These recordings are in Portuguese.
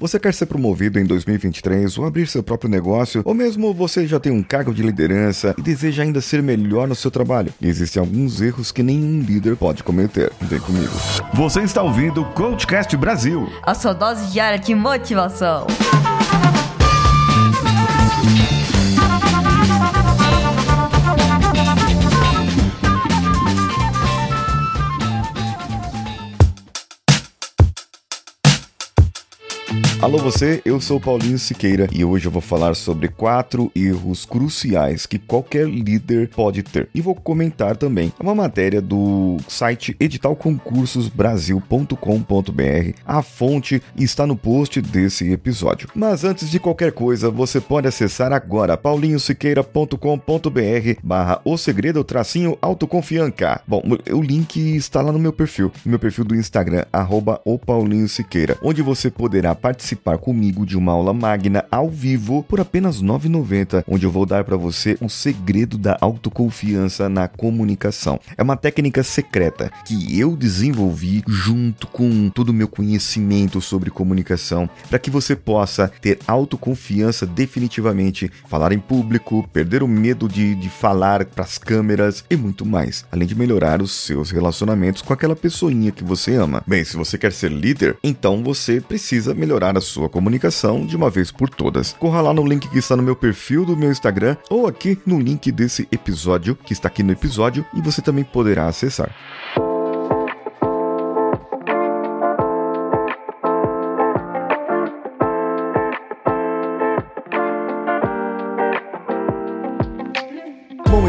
Você quer ser promovido em 2023 ou abrir seu próprio negócio, ou mesmo você já tem um cargo de liderança e deseja ainda ser melhor no seu trabalho? Existem alguns erros que nenhum líder pode cometer. Vem comigo. Você está ouvindo o Coachcast Brasil. A sua dose diária de motivação. Alô você, eu sou Paulinho Siqueira e hoje eu vou falar sobre quatro erros cruciais que qualquer líder pode ter. E vou comentar também uma matéria do site editalconcursosbrasil.com.br. A fonte está no post desse episódio. Mas antes de qualquer coisa, você pode acessar agora paulinhosiqueira.com.br barra o segredo tracinho autoconfianca. Bom, o link está lá no meu perfil, no meu perfil do Instagram, arroba o Paulinho Siqueira, onde você poderá participar participar comigo de uma aula magna ao vivo por apenas R$ 9,90, onde eu vou dar para você o segredo da autoconfiança na comunicação. É uma técnica secreta que eu desenvolvi junto com todo o meu conhecimento sobre comunicação para que você possa ter autoconfiança definitivamente, falar em público, perder o medo de, de falar para as câmeras e muito mais, além de melhorar os seus relacionamentos com aquela pessoinha que você ama. Bem, se você quer ser líder, então você precisa melhorar a sua comunicação de uma vez por todas. Corra lá no link que está no meu perfil do meu Instagram ou aqui no link desse episódio que está aqui no episódio e você também poderá acessar.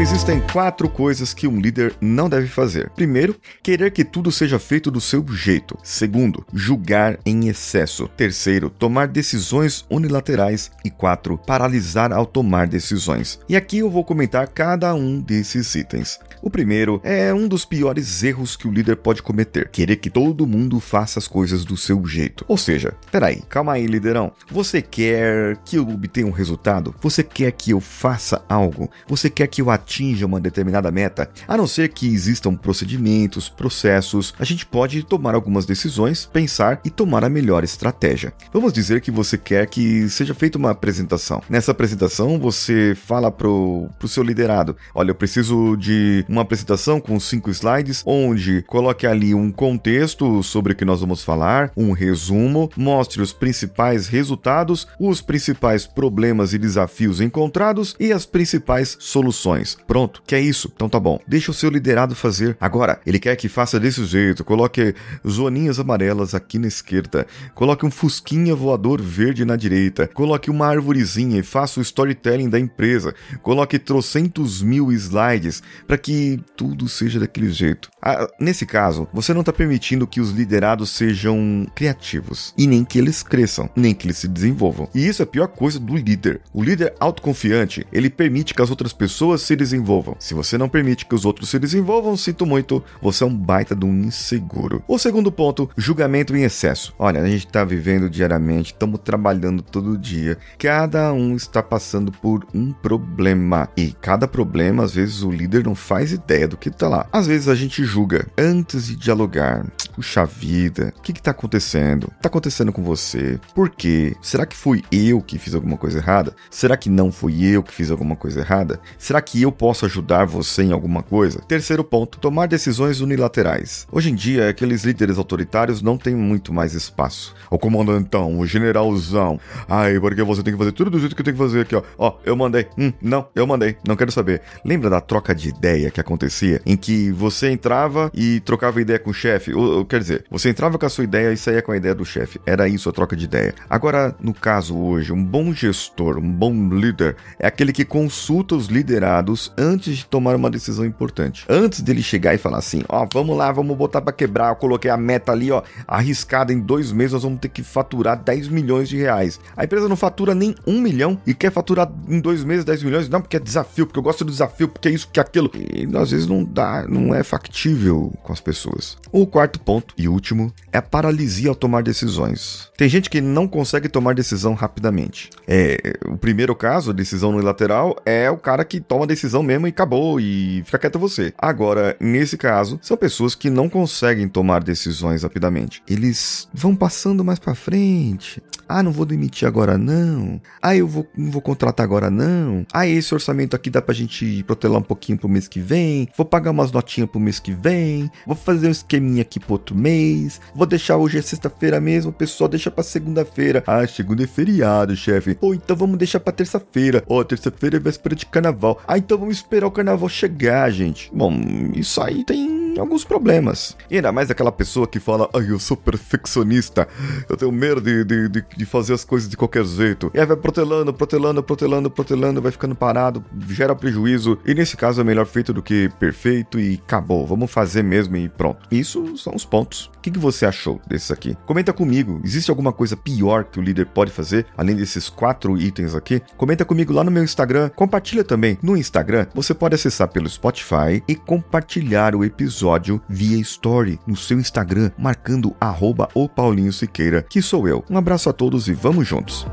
Existem quatro coisas que um líder não deve fazer. Primeiro, querer que tudo seja feito do seu jeito. Segundo, julgar em excesso. Terceiro, tomar decisões unilaterais. E quatro, paralisar ao tomar decisões. E aqui eu vou comentar cada um desses itens. O primeiro é um dos piores erros que o líder pode cometer: querer que todo mundo faça as coisas do seu jeito. Ou seja, peraí, calma aí, liderão. Você quer que eu obtenha um resultado? Você quer que eu faça algo? Você quer que eu atinja uma determinada meta, a não ser que existam procedimentos, processos, a gente pode tomar algumas decisões, pensar e tomar a melhor estratégia. Vamos dizer que você quer que seja feita uma apresentação. Nessa apresentação, você fala pro, pro seu liderado: olha, eu preciso de uma apresentação com cinco slides, onde coloque ali um contexto sobre o que nós vamos falar, um resumo, mostre os principais resultados, os principais problemas e desafios encontrados e as principais soluções. Pronto, que é isso? Então tá bom. Deixa o seu liderado fazer. Agora, ele quer que faça desse jeito. Coloque zoninhas amarelas aqui na esquerda. Coloque um fusquinha voador verde na direita. Coloque uma arvorezinha e faça o storytelling da empresa. Coloque trocentos mil slides para que tudo seja daquele jeito. Ah, nesse caso, você não está permitindo que os liderados sejam criativos e nem que eles cresçam, nem que eles se desenvolvam. E isso é a pior coisa do líder. O líder autoconfiante, ele permite que as outras pessoas se desenvolvam. Se você não permite que os outros se desenvolvam, sinto muito, você é um baita de um inseguro. O segundo ponto, julgamento em excesso. Olha, a gente está vivendo diariamente, estamos trabalhando todo dia. Cada um está passando por um problema. E cada problema, às vezes, o líder não faz ideia do que está lá. Às vezes a gente julga antes de dialogar. Puxa vida, o que está acontecendo? Está acontecendo com você? Por quê? Será que fui eu que fiz alguma coisa errada? Será que não fui eu que fiz alguma coisa errada? Será que eu posso ajudar você em alguma coisa? Terceiro ponto, tomar decisões unilaterais. Hoje em dia, aqueles líderes autoritários não têm muito mais espaço. O comandantão, o generalzão. Ai, porque você tem que fazer tudo do jeito que eu tenho que fazer aqui, ó. Ó, eu mandei. Hum, não, eu mandei. Não quero saber. Lembra da troca de ideia que acontecia? Em que você entrava e trocava ideia com o chefe? Ou, quer dizer, você entrava com a sua ideia e saía com a ideia do chefe. Era isso a troca de ideia. Agora, no caso hoje, um bom gestor, um bom líder, é aquele que consulta os liderados antes de tomar uma decisão importante. Antes dele chegar e falar assim, ó, vamos lá, vamos botar para quebrar, eu coloquei a meta ali, ó, arriscada em dois meses, nós vamos ter que faturar 10 milhões de reais. A empresa não fatura nem um milhão e quer faturar em dois meses 10 milhões, não, porque é desafio, porque eu gosto do desafio, porque é isso, porque é aquilo. E às vezes não dá, não é factível com as pessoas. O quarto ponto e último é a paralisia ao tomar decisões. Tem gente que não consegue tomar decisão rapidamente. É, o primeiro caso, decisão unilateral, é o cara que toma decisão razão mesmo e acabou e fica quieto você. Agora, nesse caso, são pessoas que não conseguem tomar decisões rapidamente. Eles vão passando mais para frente. Ah, não vou demitir agora não. Ah, eu vou, não vou contratar agora não. Ah, esse orçamento aqui dá pra gente protelar um pouquinho pro mês que vem. Vou pagar umas notinhas pro mês que vem. Vou fazer um esqueminha aqui pro outro mês. Vou deixar hoje é sexta-feira mesmo, pessoal, deixa pra segunda-feira. Ah, segunda é feriado, chefe. Pô, então vamos deixar pra terça-feira. Ó, oh, terça-feira é véspera de carnaval. Ah, então vamos esperar o carnaval chegar, gente. Bom, isso aí tem alguns problemas. E ainda mais aquela pessoa que fala, ai, eu sou perfeccionista, eu tenho medo de, de, de, de, fazer as coisas de qualquer jeito. E aí vai protelando, protelando, protelando, protelando, vai ficando parado, gera prejuízo. E nesse caso é melhor feito do que perfeito e acabou. Vamos fazer mesmo e pronto. Isso são os pontos. O que, que você achou desses aqui? Comenta comigo. Existe alguma coisa pior que o líder pode fazer, além desses quatro itens aqui? Comenta comigo lá no meu Instagram. Compartilha também. No Instagram, você pode acessar pelo Spotify e compartilhar o episódio via Story no seu Instagram, marcando arroba o Paulinho Siqueira, que sou eu. Um abraço a todos e vamos juntos.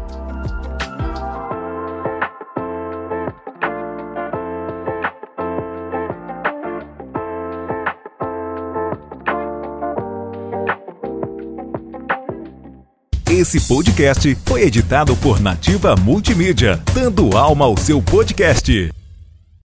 Esse podcast foi editado por Nativa Multimídia, dando alma ao seu podcast.